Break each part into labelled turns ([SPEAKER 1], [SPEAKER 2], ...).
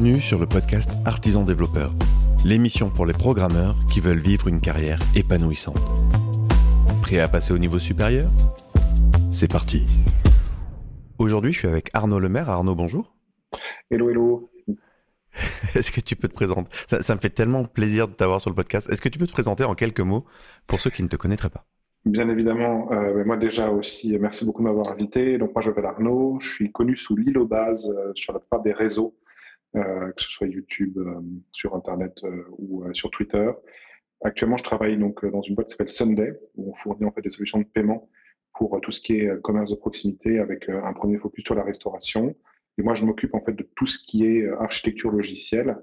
[SPEAKER 1] Bienvenue sur le podcast Artisan Développeur, l'émission pour les programmeurs qui veulent vivre une carrière épanouissante. Prêt à passer au niveau supérieur? C'est parti. Aujourd'hui, je suis avec Arnaud Lemaire. Arnaud, bonjour.
[SPEAKER 2] Hello, hello.
[SPEAKER 1] Est-ce que tu peux te présenter? Ça, me fait tellement plaisir de t'avoir sur le podcast. Est-ce que tu peux te présenter en quelques mots pour ceux qui ne te connaîtraient pas?
[SPEAKER 2] Bien évidemment, euh, moi déjà aussi, merci beaucoup de m'avoir invité. Donc moi je m'appelle Arnaud, je suis connu sous l'île base euh, sur la plupart des réseaux que ce soit YouTube, euh, sur Internet euh, ou sur Twitter. Actuellement, je travaille donc dans une boîte qui s'appelle Sunday, où on fournit en fait des solutions de paiement pour tout ce qui est commerce de proximité avec un premier focus sur la restauration. Et moi, je m'occupe en fait de tout ce qui est architecture logicielle,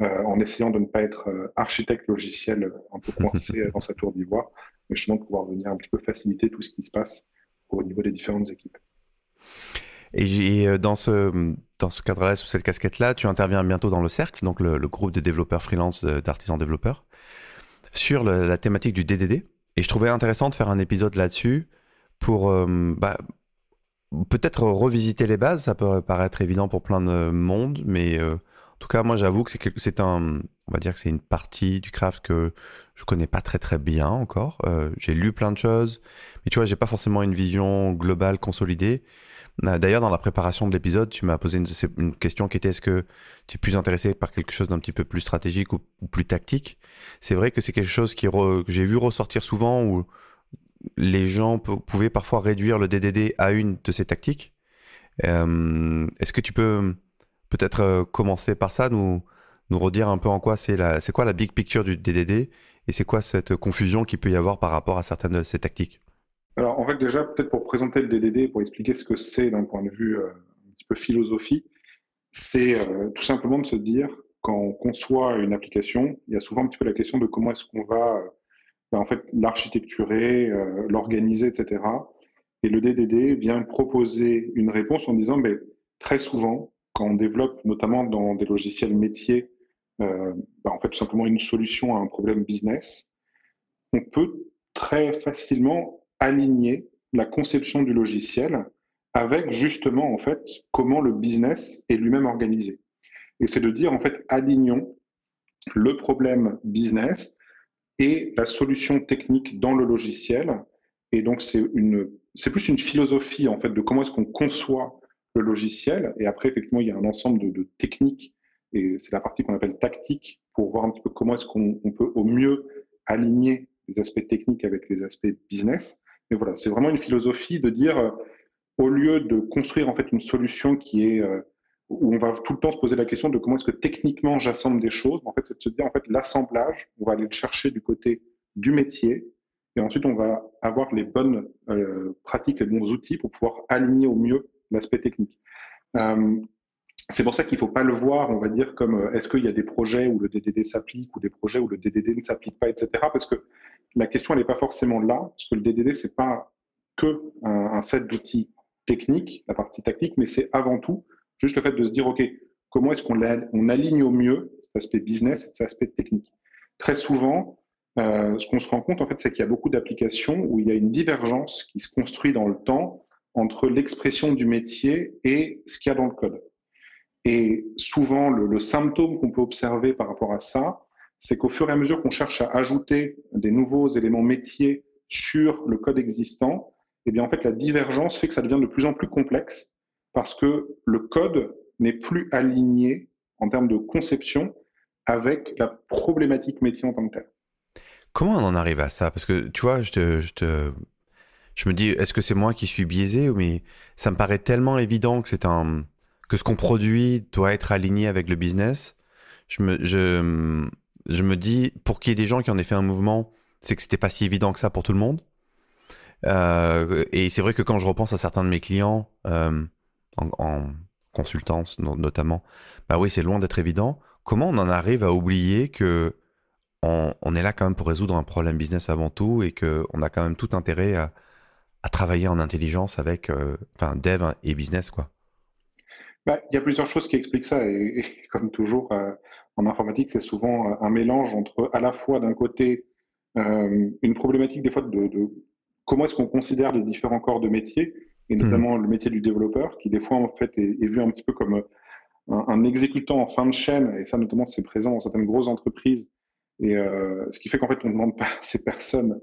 [SPEAKER 2] euh, en essayant de ne pas être architecte logiciel un peu coincé dans sa tour d'ivoire, mais justement de pouvoir venir un petit peu faciliter tout ce qui se passe au niveau des différentes équipes.
[SPEAKER 1] Et euh, dans ce, cadre-là, sous cette casquette-là, tu interviens bientôt dans le Cercle, donc le, groupe de développeurs freelance d'artisans développeurs, sur la thématique du DDD. Et je trouvais intéressant de faire un épisode là-dessus pour euh, bah, peut-être revisiter les bases. Ça peut paraître évident pour plein de monde, mais euh, en tout cas, moi, j'avoue que c'est un, on va dire que c'est une partie du craft que je connais pas très très bien encore. j'ai lu plein de choses, mais tu vois, j'ai pas forcément une vision globale consolidée. Euh, d'ailleurs, dans la préparation de l'épisode, tu m'as posé une, question qui était est-ce que tu es plus intéressé par quelque chose d'un petit peu plus stratégique ou, plus tactique? C'est vrai que c'est quelque chose que j'ai vu ressortir souvent où les gens pouvaient parfois réduire le DDD à une de ces tactiques. Euh, est-ce que tu peux peut-être euh, commencer par ça, nous, redire un peu en quoi c'est c'est quoi la big picture du DDD et c'est quoi cette confusion qu'il peut y avoir par rapport à certaines de ces tactiques?
[SPEAKER 2] Alors, en fait, déjà, peut-être pour présenter le DDD, pour expliquer ce que c'est d'un point de vue euh, un petit peu philosophie, c'est euh, tout simplement de se dire, quand on conçoit une application, il y a souvent un petit peu la question de comment est-ce qu'on va euh, ben, en fait, l'architecturer, l'organiser, etc. Et le DDD vient proposer une réponse en disant, mais très souvent, quand on développe, notamment dans des logiciels métiers, ben, en fait, tout simplement une solution à un problème business, on peut très facilement aligner la conception du logiciel avec justement en fait comment le business est lui-même organisé. Et c'est de dire en fait alignons le problème business et la solution technique dans le logiciel. Et donc c'est une c'est plus une philosophie en fait de comment est-ce qu'on conçoit le logiciel. Et après effectivement il y a un ensemble de, de techniques et c'est la partie qu'on appelle tactique pour voir un petit peu comment est-ce qu'on peut au mieux aligner les aspects techniques avec les aspects business. Mais voilà, c'est vraiment une philosophie de dire, euh, au lieu de construire en fait une solution qui est euh, où on va tout le temps se poser la question de comment est-ce que techniquement j'assemble des choses, en fait, c'est de se dire en fait l'assemblage, on va aller le chercher du côté du métier, et ensuite on va avoir les bonnes euh, pratiques, les bons outils pour pouvoir aligner au mieux l'aspect technique. c'est pour ça qu'il ne faut pas le voir, on va dire, comme est-ce qu'il y a des projets où le DDD s'applique ou des projets où le DDD ne s'applique pas, etc. Parce que la question n'est pas forcément là, parce que le DDD, c'est pas que un, set d'outils techniques, la partie technique, mais c'est avant tout juste le fait de se dire, OK, comment est-ce qu'on on aligne au mieux cet aspect business et cet aspect technique? Très souvent, euh, ce qu'on se rend compte, en fait, c'est qu'il y a beaucoup d'applications où il y a une divergence qui se construit dans le temps entre l'expression du métier et ce qu'il y a dans le code. Et souvent, le symptôme qu'on peut observer par rapport à ça, c'est qu'au fur et à mesure qu'on cherche à ajouter des nouveaux éléments métiers sur le code existant, eh bien en fait la divergence fait que ça devient de plus en plus complexe parce que le code n'est plus aligné en termes de conception avec la problématique métier en tant que telle.
[SPEAKER 1] Comment on en arrive à ça? Parce que tu vois, je, te, je, te, me dis, est-ce que c'est moi qui suis biaisé Mais ça me paraît tellement évident que c'est un que ce qu'on produit doit être aligné avec le business? Je me, je me dis, pour qu'il y ait des gens qui en aient fait un mouvement, c'est que c'était pas si évident que ça pour tout le monde. Euh, et c'est vrai que quand je repense à certains de mes clients, euh, en, consultance notamment, bah oui, c'est loin d'être évident. Comment on en arrive à oublier que on, est là quand même pour résoudre un problème business avant tout et qu'on a quand même tout intérêt à, travailler en intelligence avec, euh, enfin, dev et business, quoi?
[SPEAKER 2] Bah, il y a plusieurs choses qui expliquent ça et, comme toujours, en informatique, c'est souvent euh, un mélange entre à la fois d'un côté euh, une problématique des fois de, comment est-ce qu'on considère les différents corps de métier, et mmh. notamment le métier du développeur, qui des fois en fait est, vu un petit peu comme un, exécutant en fin de chaîne, et ça notamment c'est présent dans certaines grosses entreprises, et ce qui fait qu'en fait on ne demande pas à ces personnes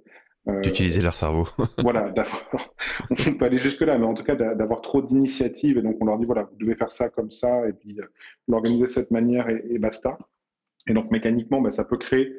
[SPEAKER 1] d'utiliser leur cerveau.
[SPEAKER 2] voilà, d'avoir, on peut aller jusque-là, mais en tout cas d'avoir trop d'initiatives, et donc on leur dit voilà, vous devez faire ça comme ça, et puis l'organiser de cette manière, et, basta. Et donc mécaniquement, bah, ça peut créer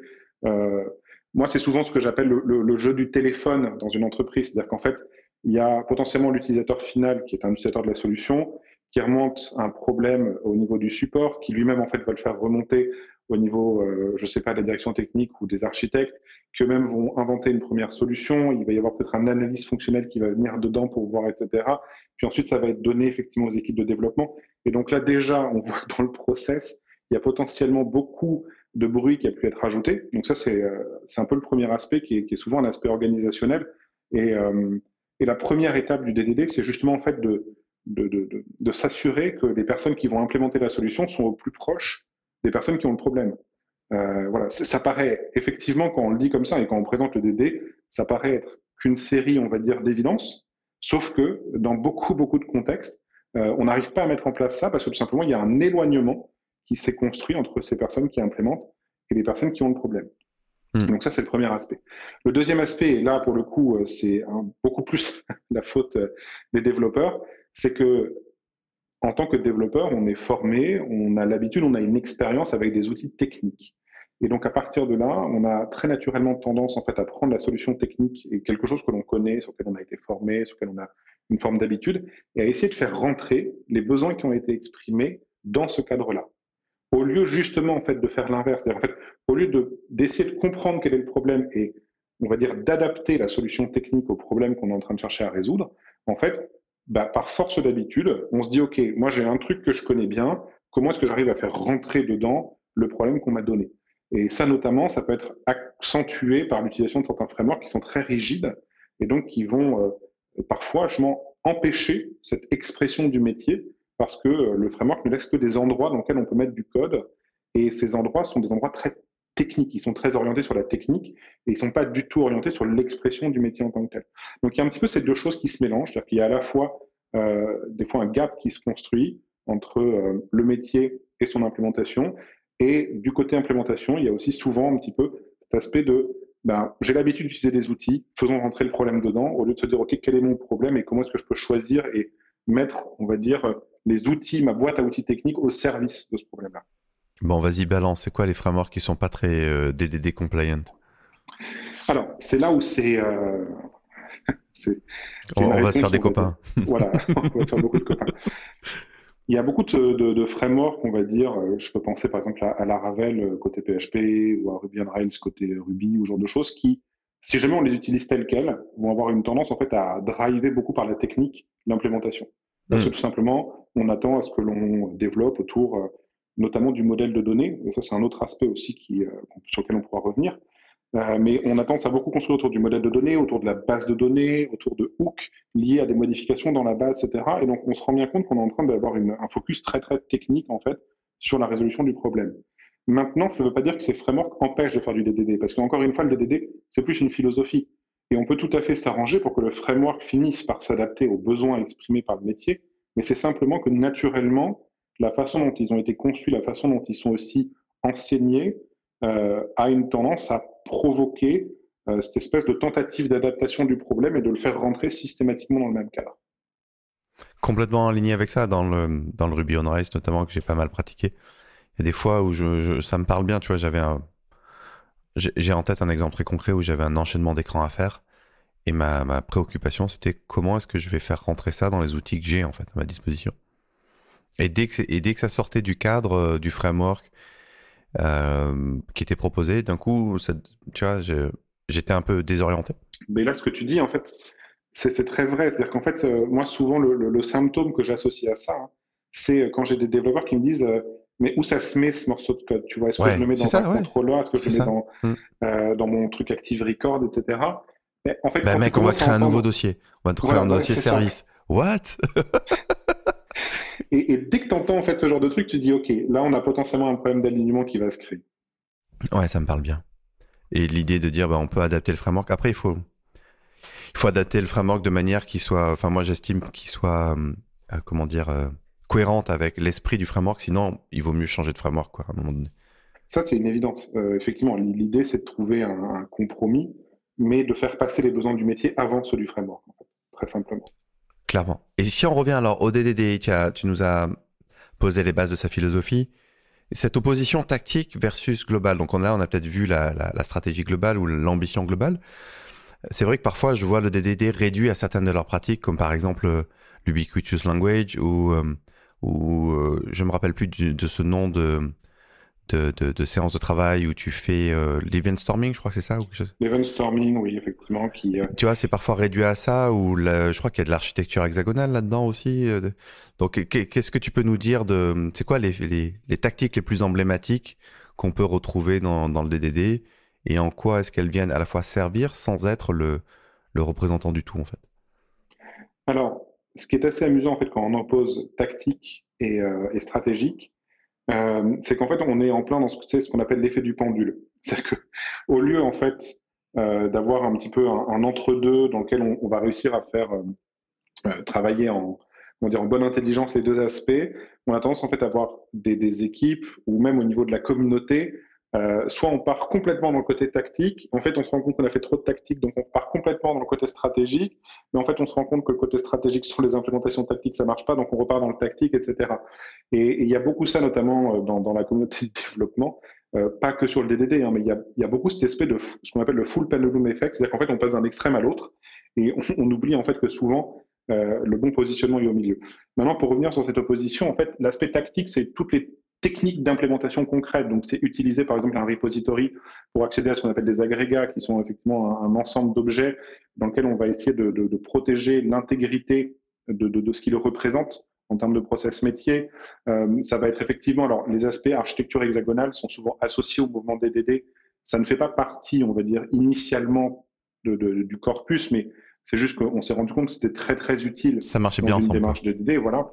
[SPEAKER 2] moi, c'est souvent ce que j'appelle le, jeu du téléphone dans une entreprise. C'est-à-dire qu'en fait, il y a potentiellement l'utilisateur final qui est un utilisateur de la solution, qui remonte un problème au niveau du support, qui lui-même en fait va le faire remonter au niveau, euh, je ne sais pas, de la direction technique ou des architectes, qui eux-mêmes vont inventer une première solution. Il va y avoir peut-être un analyse fonctionnelle qui va venir dedans pour voir, etc. Puis ensuite, ça va être donné effectivement aux équipes de développement. Et donc là, déjà, on voit que dans le process, il y a potentiellement beaucoup de bruit qui a pu être ajouté. Donc ça, c'est euh, un peu le premier aspect qui est, qui est, souvent un aspect organisationnel. Et, euh, et la première étape du DDD, c'est justement en fait de, de, de, de s'assurer que les personnes qui vont implémenter la solution sont au plus proche des personnes qui ont le problème. Euh, voilà, ça paraît effectivement quand on le dit comme ça et quand on présente le DD, ça paraît être qu'une série, on va dire, d'évidence. Sauf que dans beaucoup beaucoup de contextes, euh, on n'arrive pas à mettre en place ça parce que tout simplement il y a un éloignement qui s'est construit entre ces personnes qui implémentent et les personnes qui ont le problème. Hmm. Donc ça, c'est le premier aspect. Le deuxième aspect, et là, pour le coup, euh, c'est beaucoup plus la faute des développeurs, c'est que en tant que développeur, on est formé, on a l'habitude, on a une expérience avec des outils techniques. Et donc, à partir de là, on a très naturellement tendance, en fait, à prendre la solution technique et quelque chose que l'on connaît, sur lequel on a été formé, sur lequel on a une forme d'habitude, et à essayer de faire rentrer les besoins qui ont été exprimés dans ce cadre-là. Au lieu justement en fait de faire l'inverse, au lieu d'essayer de, comprendre quel est le problème et on va dire d'adapter la solution technique au problème qu'on est en train de chercher à résoudre, en fait, bah, par force d'habitude, on se dit ok, moi j'ai un truc que je connais bien, comment est-ce que j'arrive à faire rentrer dedans le problème qu'on m'a donné? Et ça notamment, ça peut être accentué par l'utilisation de certains frameworks qui sont très rigides et donc qui vont euh, parfois empêcher cette expression du métier parce que euh, le framework ne laisse que des endroits dans lesquels on peut mettre du code. Et ces endroits sont des endroits très techniques. Ils sont très orientés sur la technique et ils ne sont pas du tout orientés sur l'expression du métier en tant que tel. Donc il y a un petit peu ces deux choses qui se mélangent. C'est-à-dire qu'il y a à la fois euh, des fois un gap qui se construit entre euh, le métier et son implémentation. Et du côté implémentation, il y a aussi souvent un petit peu cet aspect de ben, j'ai l'habitude d'utiliser des outils, faisons rentrer le problème dedans, au lieu de se dire, OK, quel est mon problème et comment est-ce que je peux choisir et mettre, on va dire, les outils, ma boîte à outils techniques au service de ce problème-là.
[SPEAKER 1] Bon, vas-y, balance. C'est quoi les frameworks qui sont pas très DDD euh, compliant?
[SPEAKER 2] Alors, c'est là où c'est. Euh,
[SPEAKER 1] on, va se faire des copains.
[SPEAKER 2] voilà, on va se faire beaucoup de copains. Il y a beaucoup de, frameworks, on va dire. Euh, je peux penser par exemple à, Laravel côté PHP ou à Ruby on Rails côté Ruby ou ce genre de choses qui, si jamais on les utilise telles quelles, vont avoir une tendance en fait à driver beaucoup par la technique l'implémentation. Parce que hmm. tout simplement, on attend à ce que l'on développe autour euh, notamment du modèle de données. Et ça, c'est un autre aspect aussi qui, euh, sur lequel on pourra revenir. Euh, mais on a tendance à beaucoup construire autour du modèle de données, autour de la base de données, autour de hooks liés à des modifications dans la base, etc. Et donc, on se rend bien compte qu'on est en train d'avoir un focus très, très technique, en fait, sur la résolution du problème. Maintenant, ça ne veut pas dire que ces frameworks empêchent de faire du DDD, parce qu'encore une fois, le DDD, c'est plus une philosophie. Et on peut tout à fait s'arranger pour que le framework finisse par s'adapter aux besoins exprimés par le métier, mais c'est simplement que naturellement, la façon dont ils ont été conçus, la façon dont ils sont aussi enseignés, a une tendance à provoquer euh, cette espèce de tentative d'adaptation du problème et de le faire rentrer systématiquement dans le même cadre.
[SPEAKER 1] Complètement aligné avec ça, dans le, dans le Ruby on Rails notamment, que j'ai pas mal pratiqué. Il y a des fois où ça me parle bien, tu vois, j'avais un, j'ai en tête un exemple très concret où j'avais un enchaînement d'écran à faire. Et ma, ma préoccupation, c'était comment est-ce que je vais faire rentrer ça dans les outils que j'ai en fait à ma disposition. Et dès que, et dès que ça sortait du cadre euh, du framework euh, qui était proposé, d'un coup, ça, tu vois, j'étais un peu désorienté.
[SPEAKER 2] Mais là, ce que tu dis, en fait, c'est très vrai. C'est-à-dire qu'en fait, euh, moi, souvent, le, le, symptôme que j'associe à ça, hein, c'est quand j'ai des développeurs qui me disent mais où ça se met ce morceau de code? Tu vois, est-ce que je le mets dans un contrôleur? Est-ce que je le mets dans, mm. euh, dans mon truc Active Record, etc.
[SPEAKER 1] Mais en fait, bah mec, on va créer un nouveau dossier. On va créer un dossier service. What?
[SPEAKER 2] et, dès que tu entends en fait ce genre de truc, tu dis ok, là on a potentiellement un problème d'alignement qui va se créer.
[SPEAKER 1] Ouais, ça me parle bien. Et l'idée de dire bah, on peut adapter le framework. Après, il faut il faut adapter le framework de manière qui soit, enfin moi j'estime qu'il soit, euh, comment dire, euh, cohérente avec l'esprit du framework. Sinon, il vaut mieux changer de framework quoi, à un moment donné.
[SPEAKER 2] Ça, c'est une évidence. Euh, effectivement, l'idée, c'est de trouver un, compromis, mais de faire passer les besoins du métier avant ceux du framework, très simplement.
[SPEAKER 1] Clairement. Et si on revient alors au DDD, tu, tu nous as posé les bases de sa philosophie. Cette opposition tactique versus globale. Donc on a, on a peut-être vu la, la, stratégie globale ou l'ambition globale. C'est vrai que parfois je vois le DDD réduit à certaines de leurs pratiques, comme par exemple l'ubiquitous language ou, euh, ou euh, je me rappelle plus de ce nom de de, de, séances de travail où tu fais euh, l'event storming, je crois que c'est ça ou
[SPEAKER 2] L'event storming, oui, effectivement. Qui, euh,
[SPEAKER 1] Tu vois, c'est parfois réduit à ça, ou je crois qu'il y a de l'architecture hexagonale là-dedans aussi. Euh, donc, qu'est-ce que tu peux nous dire de. C'est quoi les, les, les, tactiques les plus emblématiques qu'on peut retrouver dans, dans, le DDD et en quoi est-ce qu'elles viennent à la fois servir sans être le, le représentant du tout, en fait?
[SPEAKER 2] Alors, ce qui est assez amusant, en fait, quand on oppose tactique et, et stratégique, euh, c'est qu'en fait, on est en plein dans ce, qu'on appelle l'effet du pendule. C'est-à-dire qu'au lieu, en fait, euh, d'avoir un petit peu un, entre-deux dans lequel on, va réussir à faire euh, travailler en, bonne intelligence les deux aspects, on a tendance en fait à avoir des équipes ou même au niveau de la communauté euh, soit on part complètement dans le côté tactique, en fait on se rend compte qu'on a fait trop de tactique, donc on part complètement dans le côté stratégique, mais en fait on se rend compte que le côté stratégique sur les implémentations tactiques ça marche pas, donc on repart dans le tactique, etc. Et il y a beaucoup ça notamment euh, dans, dans la communauté de développement, euh, pas que sur le DDD, hein, mais il y, a, y a, beaucoup cet aspect de ce qu'on appelle le full pendulum effect, c'est-à-dire qu'en fait on passe d'un extrême à l'autre, et on, on, oublie en fait que souvent euh, le bon positionnement est au milieu. Maintenant, pour revenir sur cette opposition, en fait, l'aspect tactique, c'est toutes les techniques d'implémentation concrète. Donc, c'est utiliser par exemple un repository pour accéder à ce qu'on appelle des agrégats, qui sont effectivement un, ensemble d'objets dans lequel on va essayer de, de, de protéger l'intégrité de, de, ce qu'il représente en termes de process métier. Euh, ça va être effectivement, alors les aspects architecture hexagonale sont souvent associés au mouvement DDD. Ça ne fait pas partie, on va dire, initialement du corpus, mais c'est juste qu'on s'est rendu compte que c'était très très utile.
[SPEAKER 1] Ça marchait bien
[SPEAKER 2] une
[SPEAKER 1] ensemble.
[SPEAKER 2] démarche DDD, voilà.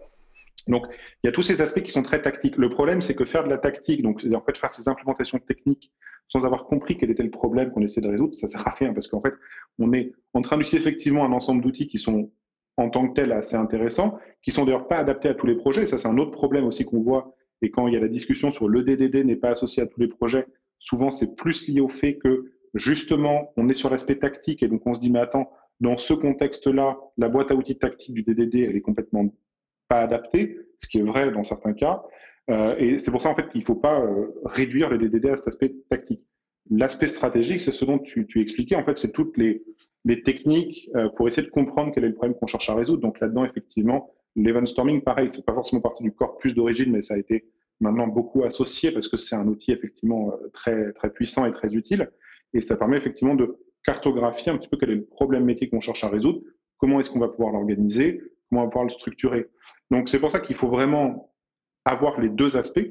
[SPEAKER 2] Donc, il y a tous ces aspects qui sont très tactiques. Le problème, c'est que faire de la tactique, donc en fait faire ces implémentations techniques sans avoir compris quel était le problème qu'on essaie de résoudre, ça sert à rien parce qu'en fait, on est en train d'utiliser effectivement un ensemble d'outils qui sont en tant que tels assez intéressants, qui sont d'ailleurs pas adaptés à tous les projets. Ça, c'est un autre problème aussi qu'on voit. Et quand il y a la discussion sur le DDD n'est pas associé à tous les projets, souvent c'est plus lié au fait que justement, on est sur l'aspect tactique et donc on se dit, mais attends, dans ce contexte-là, la boîte à outils tactique du DDD, elle est complètement pas adapté, ce qui est vrai dans certains cas. Euh, et c'est pour ça en fait qu'il ne faut pas euh, réduire les DDD à cet aspect tactique. L'aspect stratégique, c'est ce dont tu, tu expliquais. En fait, c'est toutes les, les techniques euh, pour essayer de comprendre quel est le problème qu'on cherche à résoudre. Donc là-dedans, effectivement, l'event storming, pareil, c'est pas forcément partie du corpus d'origine, mais ça a été maintenant beaucoup associé parce que c'est un outil effectivement très très puissant et très utile. Et ça permet effectivement de cartographier un petit peu quel est le problème métier qu'on cherche à résoudre, comment est-ce qu'on va pouvoir l'organiser, comment on pouvoir le structurer. Donc c'est pour ça qu'il faut vraiment avoir les deux aspects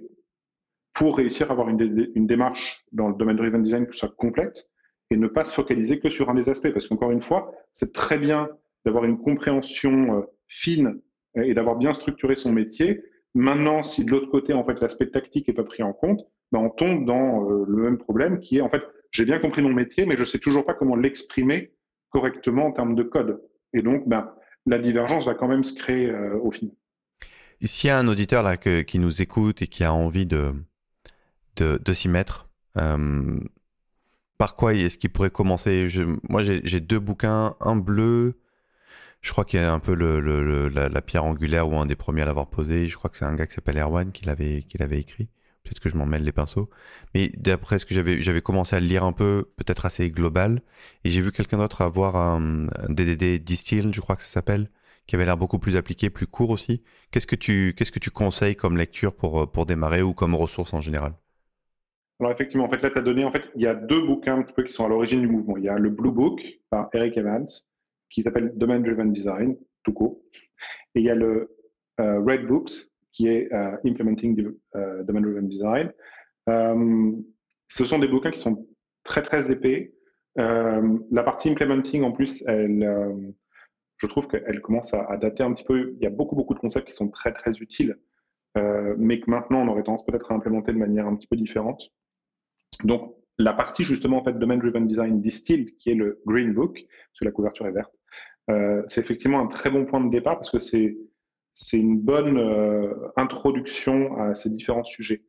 [SPEAKER 2] pour réussir à avoir une, démarche dans le domaine driven design qui soit complète et ne pas se focaliser que sur un des aspects. Parce qu'encore une fois, c'est très bien d'avoir une compréhension euh, fine et d'avoir bien structuré son métier. Maintenant, si de l'autre côté, en fait, l'aspect tactique n'est pas pris en compte, ben on tombe dans euh, le même problème qui est, en fait, j'ai bien compris mon métier, mais je ne sais toujours pas comment l'exprimer correctement en termes de code. Et donc, ben, la divergence va quand même se créer euh, au final.
[SPEAKER 1] S'il y a un auditeur là qui nous écoute et qui a envie de, de, s'y mettre, euh, par quoi est-ce qu'il pourrait commencer? Moi, j'ai deux bouquins, un bleu, je crois qu'il y a un peu le, la, pierre angulaire ou un des premiers à l'avoir posé. Je crois que c'est un gars qui s'appelle Erwan qui l'avait écrit. Peut-être que je m'en mêle les pinceaux. Mais d'après ce que j'avais, j'avais commencé à le lire un peu, peut-être assez global. Et j'ai vu quelqu'un d'autre avoir un, DDD Distill, je crois que ça s'appelle, qui avait l'air beaucoup plus appliqué, plus court aussi. Qu'est-ce que tu, qu'est-ce que tu conseilles comme lecture pour, pour démarrer ou comme ressource en général?
[SPEAKER 2] Alors effectivement, en fait, là, tu as donné, en fait, il y a deux bouquins un petit peu qui sont à l'origine du mouvement. Il y a le Blue Book par Eric Evans, qui s'appelle Domain Driven Design, tout court. Et il y a le euh, Red Books qui est euh, Implementing euh, Domain Driven Design. Euh, ce sont des bouquins qui sont très très épais. la partie implementing, en plus, je trouve qu'elle commence à, dater un petit peu. Il y a beaucoup beaucoup de concepts qui sont très très utiles, mais que maintenant on aurait tendance peut-être à implémenter de manière un petit peu différente. Donc la partie justement en fait Domain Driven Design Distilled, qui est le Green Book, parce que la couverture est verte, c'est effectivement un très bon point de départ parce que c'est c'est une bonne introduction à ces différents sujets.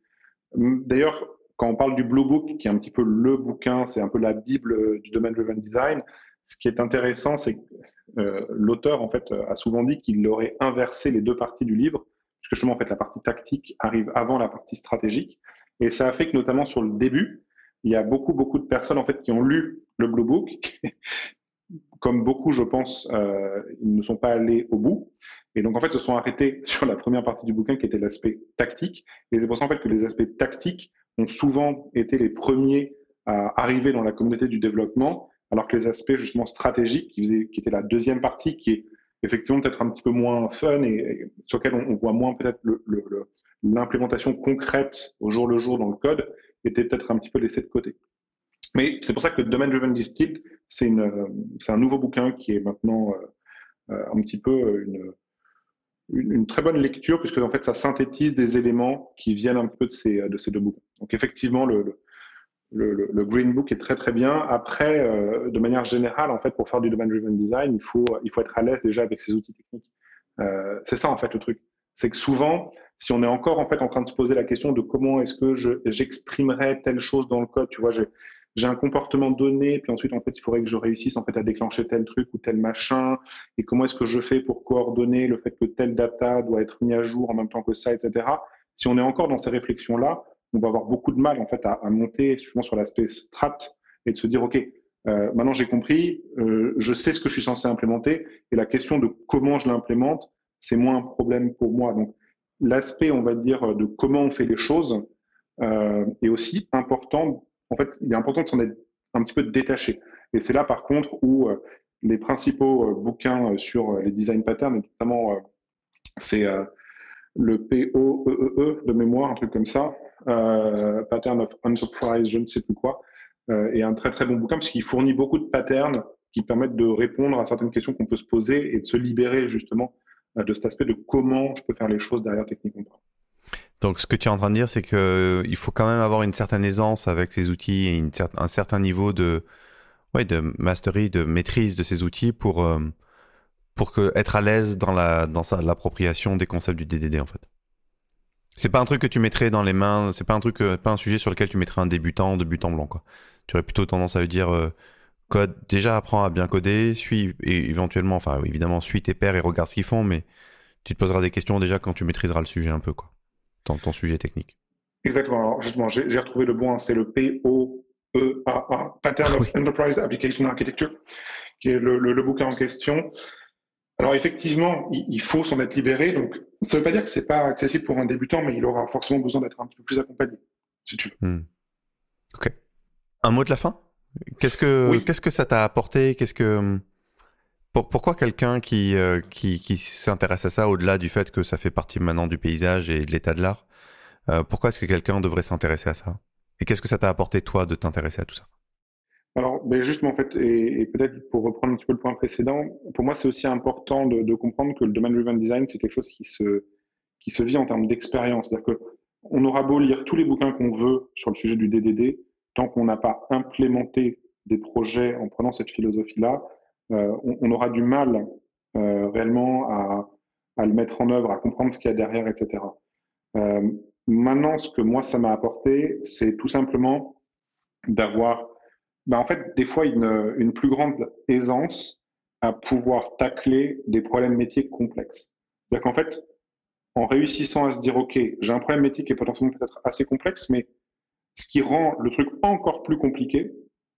[SPEAKER 2] D'ailleurs, quand on parle du Blue Book, qui est un petit peu le bouquin, c'est un peu la bible du domaine driven design, ce qui est intéressant, c'est que euh, l'auteur en fait a souvent dit qu'il aurait inversé les deux parties du livre, puisque justement en fait la partie tactique arrive avant la partie stratégique, et ça a fait que notamment sur le début, il y a beaucoup beaucoup de personnes en fait qui ont lu le Blue Book, comme beaucoup je pense, euh, ils ne sont pas allés au bout, et donc en fait se sont arrêtés sur la première partie du bouquin qui était l'aspect tactique, et c'est pour ça en fait que les aspects tactiques ont souvent été les premiers à arriver dans la communauté du développement alors que les aspects justement stratégiques, qui, faisaient, qui était la deuxième partie, qui est effectivement peut-être un petit peu moins fun et, sur lequel on, voit moins peut-être l'implémentation concrète au jour le jour dans le code, était peut-être un petit peu laissé de côté. Mais c'est pour ça que Domain Driven Distilled, c'est un nouveau bouquin qui est maintenant euh, euh, un petit peu une, très bonne lecture, puisque en fait ça synthétise des éléments qui viennent un peu de ces, de ces deux bouquins. Donc effectivement, le, Green Book est très très bien. Après, euh, de manière générale, en fait, pour faire du domain-driven design, il faut, il faut être à l'aise déjà avec ces outils techniques. Euh, c'est ça en fait le truc. C'est que souvent, si on est encore en fait en train de se poser la question de comment est-ce que j'exprimerais telle chose dans le code, tu vois, j'ai un comportement donné, puis ensuite en fait il faudrait que je réussisse en fait à déclencher tel truc ou tel machin, et comment est-ce que je fais pour coordonner le fait que telle data doit être mis à jour en même temps que ça, etc. Si on est encore dans ces réflexions là, on va avoir beaucoup de mal en fait à, monter souvent sur l'aspect strat et de se dire ok euh, maintenant j'ai compris, euh, je sais ce que je suis censé implémenter et la question de comment je l'implémente c'est moins un problème pour moi. Donc l'aspect on va dire de comment on fait les choses euh, est aussi important. En fait, il est important de s'en être un petit peu détaché. Et c'est là par contre où les principaux bouquins sur les design patterns, notamment c'est le POEEE e de mémoire, un truc comme ça, euh, Pattern of Unsurprise, je ne sais plus quoi, euh, et un très très bon bouquin parce qu'il fournit beaucoup de patterns qui permettent de répondre à certaines questions qu'on peut se poser et de se libérer justement euh, de cet aspect de comment je peux faire les choses derrière techniquement.
[SPEAKER 1] Donc, ce que tu es en train de dire, c'est qu'il faut quand même avoir une certaine aisance avec ces outils et un certain niveau de, ouais, de mastery, de maîtrise de ces outils pour, pour que, être à l'aise dans l'appropriation des concepts du DDD, en fait. C'est pas un truc que tu mettrais dans les mains, c'est pas un truc, euh, pas un sujet sur lequel tu mettrais un débutant, débutant blanc, quoi. Tu aurais plutôt tendance à lui dire, euh, code, déjà apprends à bien coder, suis, et éventuellement, enfin, évidemment, suis tes pairs et regarde ce qu'ils font, mais tu te poseras des questions déjà quand tu maîtriseras le sujet un peu, quoi. Ton, ton sujet technique.
[SPEAKER 2] Exactement. Alors, justement, j'ai retrouvé le bon, hein. c'est le P-O-E-A-A, Pattern of Enterprise Application Architecture, qui est le, le bouquin en question. Alors effectivement, il faut s'en être libéré. Donc, ça ne veut pas dire que c'est pas accessible pour un débutant, mais il aura forcément besoin d'être un peu plus accompagné, si tu veux.
[SPEAKER 1] Hmm. Ok. Un mot de la fin? Qu'est-ce que qu'est-ce que ça t'a apporté? Qu'est-ce que pourquoi quelqu'un qui, euh, s'intéresse à ça au-delà du fait que ça fait partie maintenant du paysage et de l'état de l'art euh, Pourquoi est-ce que quelqu'un devrait s'intéresser à ça? Et qu'est-ce que ça t'a apporté toi de t'intéresser à tout ça?
[SPEAKER 2] Alors, ben justement, en fait, et, peut-être pour reprendre un petit peu le point précédent, pour moi, c'est aussi important de, comprendre que le domaine driven design, c'est quelque chose qui se, qui se vit en termes d'expérience. C'est-à-dire qu'on aura beau lire tous les bouquins qu'on veut sur le sujet du DDD, tant qu'on n'a pas implémenté des projets en prenant cette philosophie-là, euh, on, aura du mal euh, réellement à, le mettre en œuvre, à comprendre ce qu'il y a derrière, etc. Euh, maintenant, ce que moi, ça m'a apporté, c'est tout simplement d'avoir bah, en fait, des fois, une, une plus grande aisance à pouvoir tacler des problèmes métiers complexes. C'est-à-dire qu'en fait, en réussissant à se dire, OK, j'ai un problème métier qui est potentiellement peut-être assez complexe, mais ce qui rend le truc encore plus compliqué,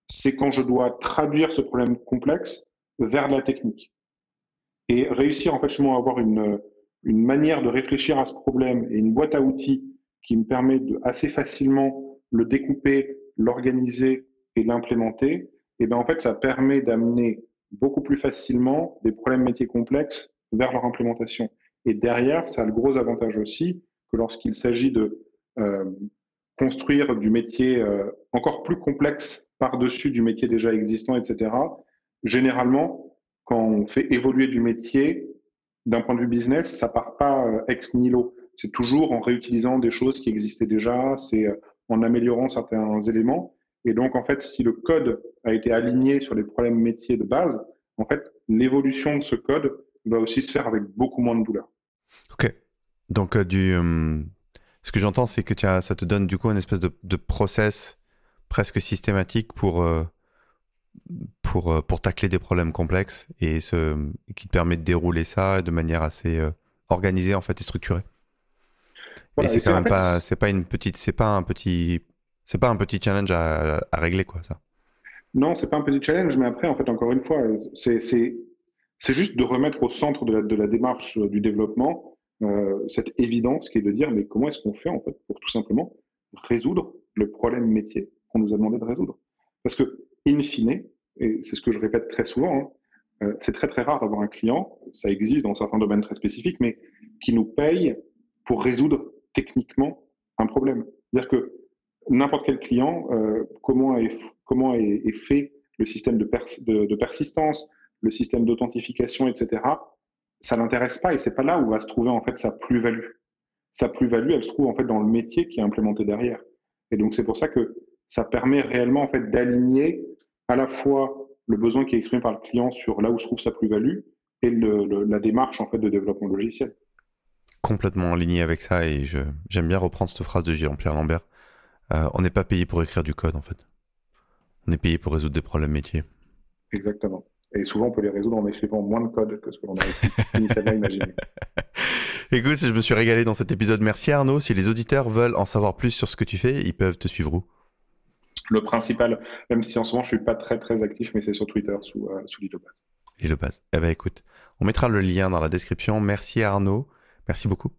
[SPEAKER 2] c'est quand je dois traduire ce problème complexe vers la technique. Et réussir, en fait, justement, à avoir une, une manière de réfléchir à ce problème et une boîte à outils qui me permet de assez facilement le découper, l'organiser et l'implémenter, et ben en fait, ça permet d'amener beaucoup plus facilement des problèmes métiers complexes vers leur implémentation. Et derrière, ça a le gros avantage aussi que lorsqu'il s'agit de euh, construire du métier euh, encore plus complexe par-dessus du métier déjà existant, etc., généralement, quand on fait évoluer du métier, d'un point de vue business, ça part pas euh, ex nihilo. C'est toujours en réutilisant des choses qui existaient déjà, c'est en améliorant certains éléments. Et donc, en fait, si le code a été aligné sur les problèmes métiers de base, en fait, l'évolution de ce code va aussi se faire avec beaucoup moins de douleur.
[SPEAKER 1] Ok. Donc, du, ce que j'entends, c'est que ça te donne du coup une espèce de process presque systématique pour, pour, pour tacler des problèmes complexes et ce, qui te permet de dérouler ça de manière assez organisée en fait et structurée. et c'est quand même pas, c'est pas une petite, c'est pas un petit, c'est pas un petit challenge à, à régler quoi ça.
[SPEAKER 2] Non, c'est pas un petit challenge, mais après, en fait, encore une fois, c'est juste de remettre au centre de la, de la démarche euh, du développement euh, cette évidence qui est de dire, mais comment est-ce qu'on fait, en fait, pour tout simplement résoudre le problème métier qu'on nous a demandé de résoudre? Parce que, in fine, et c'est ce que je répète très souvent, hein, euh, c'est très très rare d'avoir un client, ça existe dans certains domaines très spécifiques, mais qui nous paye pour résoudre techniquement un problème. C'est-à-dire que n'importe quel client, euh, comment, est, comment est, fait le système de, de, persistance, le système d'authentification, etc., ça l'intéresse pas et c'est pas là où va se trouver en fait sa plus-value. Sa plus-value, elle se trouve en fait dans le métier qui est implémenté derrière. Et donc c'est pour ça que ça permet réellement en fait d'aligner à la fois le besoin qui est exprimé par le client sur là où se trouve sa plus-value et le, la démarche en fait de développement logiciel.
[SPEAKER 1] Complètement aligné avec ça et j'aime bien reprendre cette phrase de Jean-Pierre Lambert euh, on n'est pas payé pour écrire du code en fait. On est payé pour résoudre des problèmes métiers.
[SPEAKER 2] Exactement. Et souvent, on peut les résoudre en écrivant moins de code que ce que l'on a initialement imaginé.
[SPEAKER 1] Écoute, je me suis régalé dans cet épisode. Merci Arnaud. Si les auditeurs veulent en savoir plus sur ce que tu fais, ils peuvent te suivre où?
[SPEAKER 2] Le principal, même si en ce moment je suis pas très très actif, mais c'est sur Twitter sous, euh, sous Lilopaz.
[SPEAKER 1] Lilopaz. Eh ben écoute, on mettra le lien dans la description. Merci Arnaud. Merci beaucoup.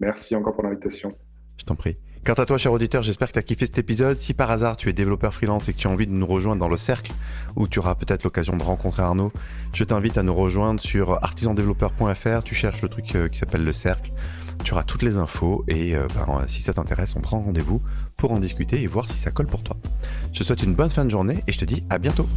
[SPEAKER 2] Merci encore pour l'invitation.
[SPEAKER 1] Je t'en prie. Quant à toi, cher auditeur, j'espère que tu as kiffé cet épisode. Si par hasard tu es développeur freelance et que tu as envie de nous rejoindre dans le cercle, où tu auras peut-être l'occasion de rencontrer Arnaud, je t'invite à nous rejoindre sur artisandéveloppeur.fr. Tu cherches le truc euh, qui s'appelle le cercle. Tu auras toutes les infos et euh, ben, si ça t'intéresse, on prend rendez-vous pour en discuter et voir si ça colle pour toi. Je te souhaite une bonne fin de journée et je te dis à bientôt.